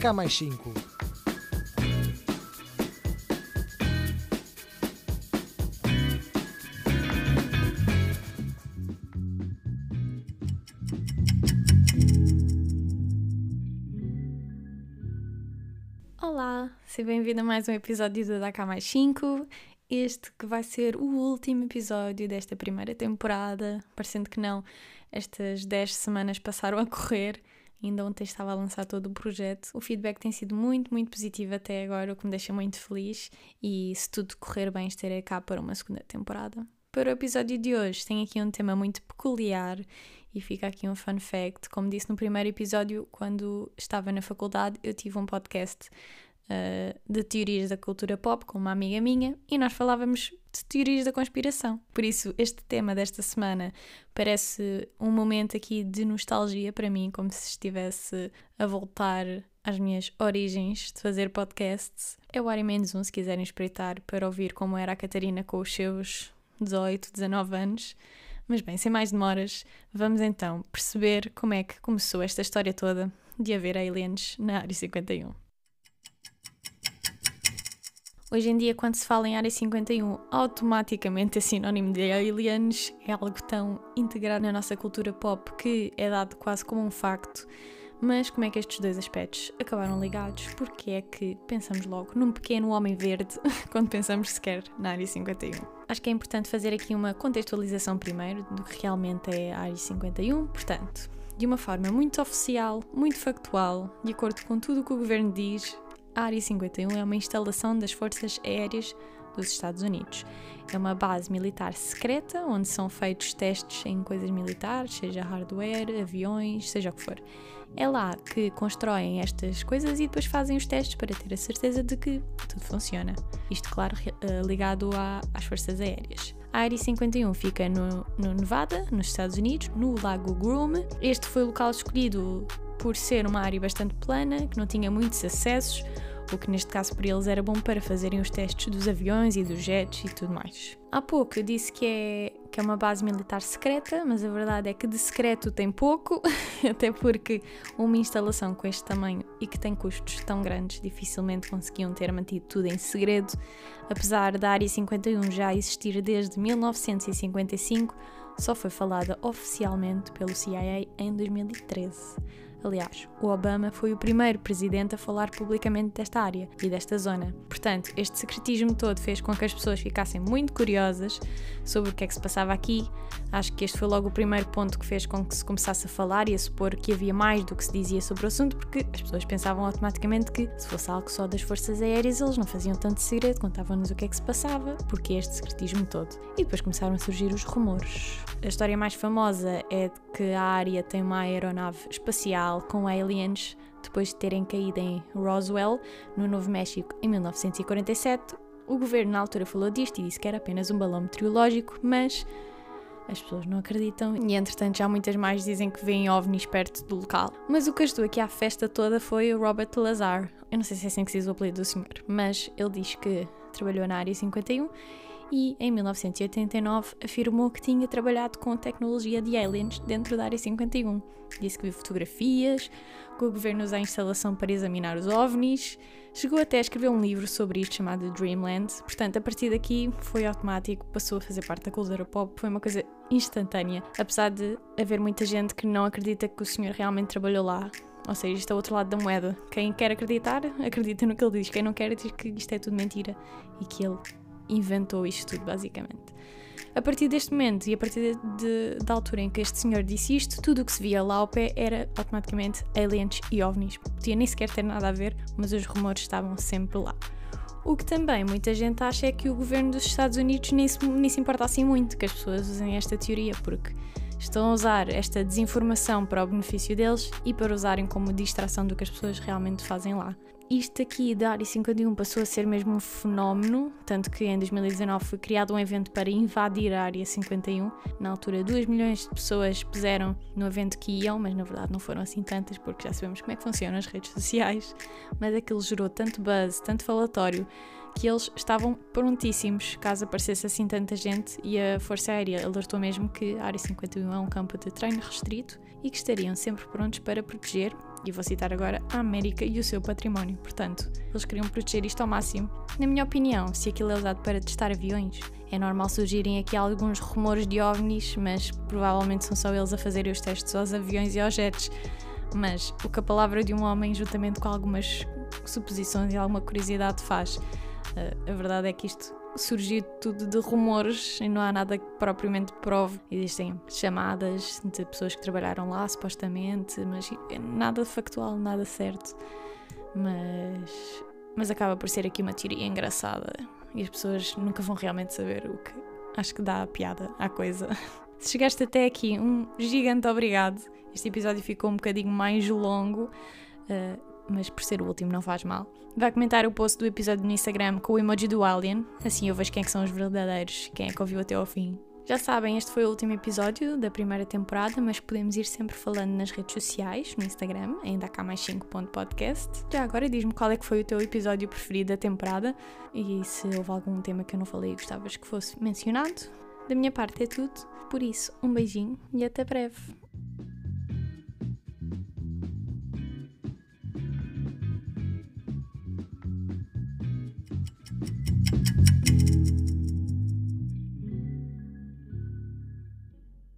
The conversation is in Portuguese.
cá mais 5. Olá, seja bem-vindo a mais um episódio do Cá Mais 5. Este que vai ser o último episódio desta primeira temporada. Parecendo que não, estas 10 semanas passaram a correr. Ainda ontem estava a lançar todo o projeto. O feedback tem sido muito, muito positivo até agora, o que me deixa muito feliz. E se tudo correr bem, estarei cá para uma segunda temporada. Para o episódio de hoje, tem aqui um tema muito peculiar e fica aqui um fun fact. Como disse no primeiro episódio, quando estava na faculdade, eu tive um podcast uh, de teorias da cultura pop com uma amiga minha e nós falávamos de teorias da conspiração. Por isso, este tema desta semana parece um momento aqui de nostalgia para mim, como se estivesse a voltar às minhas origens de fazer podcasts. É o Ari Menos um, se quiserem espreitar para ouvir como era a Catarina com os seus 18, 19 anos. Mas bem, sem mais demoras, vamos então perceber como é que começou esta história toda de haver aliens na Área 51. Hoje em dia, quando se fala em Área 51, automaticamente é sinónimo de aliens, é algo tão integrado na nossa cultura pop que é dado quase como um facto. Mas como é que estes dois aspectos acabaram ligados? Porque é que pensamos logo num pequeno homem verde quando pensamos sequer na Área 51? Acho que é importante fazer aqui uma contextualização primeiro do que realmente é a Área 51. Portanto, de uma forma muito oficial, muito factual, de acordo com tudo o que o governo diz, a Área 51 é uma instalação das Forças Aéreas dos Estados Unidos. É uma base militar secreta onde são feitos testes em coisas militares, seja hardware, aviões, seja o que for. É lá que constroem estas coisas e depois fazem os testes para ter a certeza de que tudo funciona. Isto, claro, eh, ligado às Forças Aéreas. A Área 51 fica no, no Nevada, nos Estados Unidos, no Lago Groom. Este foi o local escolhido por ser uma área bastante plana, que não tinha muitos acessos, o que neste caso para eles era bom para fazerem os testes dos aviões e dos jets e tudo mais. Há pouco eu disse que é, que é uma base militar secreta, mas a verdade é que de secreto tem pouco, até porque uma instalação com este tamanho e que tem custos tão grandes dificilmente conseguiam ter mantido tudo em segredo, apesar da Área 51 já existir desde 1955, só foi falada oficialmente pelo CIA em 2013. Aliás, o Obama foi o primeiro presidente a falar publicamente desta área e desta zona. Portanto, este secretismo todo fez com que as pessoas ficassem muito curiosas sobre o que é que se passava aqui. Acho que este foi logo o primeiro ponto que fez com que se começasse a falar e a supor que havia mais do que se dizia sobre o assunto, porque as pessoas pensavam automaticamente que se fosse algo só das forças aéreas, eles não faziam tanto segredo, contavam-nos o que é que se passava, porque este secretismo todo. E depois começaram a surgir os rumores. A história mais famosa é de que a área tem uma aeronave espacial com aliens depois de terem caído em Roswell, no Novo México, em 1947. O governo na altura falou disto e disse que era apenas um balão meteorológico, mas as pessoas não acreditam e entretanto já muitas mais dizem que veem ovnis perto do local. Mas o que ajudou aqui à festa toda foi o Robert Lazar. Eu não sei se é assim que se diz o apelido do senhor, mas ele diz que trabalhou na área 51 e, em 1989, afirmou que tinha trabalhado com tecnologia de aliens dentro da Área 51. Disse que viu fotografias, que o governo usa a instalação para examinar os ovnis. Chegou até a escrever um livro sobre isto chamado Dreamland. Portanto, a partir daqui foi automático, passou a fazer parte da cultura pop, foi uma coisa instantânea. Apesar de haver muita gente que não acredita que o senhor realmente trabalhou lá, ou seja, isto é o outro lado da moeda. Quem quer acreditar, acredita no que ele diz. Quem não quer, diz que isto é tudo mentira e que ele inventou isto tudo, basicamente. A partir deste momento e a partir de, de, da altura em que este senhor disse isto, tudo o que se via lá ao pé era automaticamente aliens e ovnis. Podia nem sequer ter nada a ver, mas os rumores estavam sempre lá. O que também muita gente acha é que o governo dos Estados Unidos nem se, nem se importa assim muito que as pessoas usem esta teoria, porque estão a usar esta desinformação para o benefício deles e para usarem como distração do que as pessoas realmente fazem lá isto aqui da Área 51 passou a ser mesmo um fenómeno, tanto que em 2019 foi criado um evento para invadir a Área 51. Na altura, 2 milhões de pessoas puseram no evento que iam, mas na verdade não foram assim tantas, porque já sabemos como é que funcionam as redes sociais. Mas aquilo gerou tanto buzz, tanto falatório, que eles estavam prontíssimos caso aparecesse assim tanta gente e a Força Aérea alertou mesmo que a Área 51 é um campo de treino restrito e que estariam sempre prontos para proteger E vou citar agora a América e o seu património. Portanto, eles queriam proteger isto ao máximo. Na minha opinião, se aquilo é usado para testar aviões, é normal surgirem aqui alguns rumores de ovnis, mas provavelmente são só eles a fazerem os testes aos aviões e aos jets. Mas o que a palavra de um homem, juntamente com algumas suposições e alguma curiosidade, faz. Uh, a verdade é que isto surgiu tudo de rumores e não há nada que propriamente prove. Existem chamadas de pessoas que trabalharam lá, supostamente, mas nada factual, nada certo. Mas, mas acaba por ser aqui uma teoria engraçada e as pessoas nunca vão realmente saber o que acho que dá a piada à coisa. Se chegaste até aqui, um gigante obrigado. Este episódio ficou um bocadinho mais longo. Uh, mas por ser o último não faz mal. Vai comentar o post do episódio no Instagram com o emoji do Alien, assim eu vejo quem é que são os verdadeiros, quem é que ouviu até ao fim. Já sabem, este foi o último episódio da primeira temporada, mas podemos ir sempre falando nas redes sociais, no Instagram, ainda cá mais 5.podcast. Já agora diz-me qual é que foi o teu episódio preferido da temporada e se houve algum tema que eu não falei e gostavas que fosse mencionado. Da minha parte é tudo, por isso, um beijinho e até breve.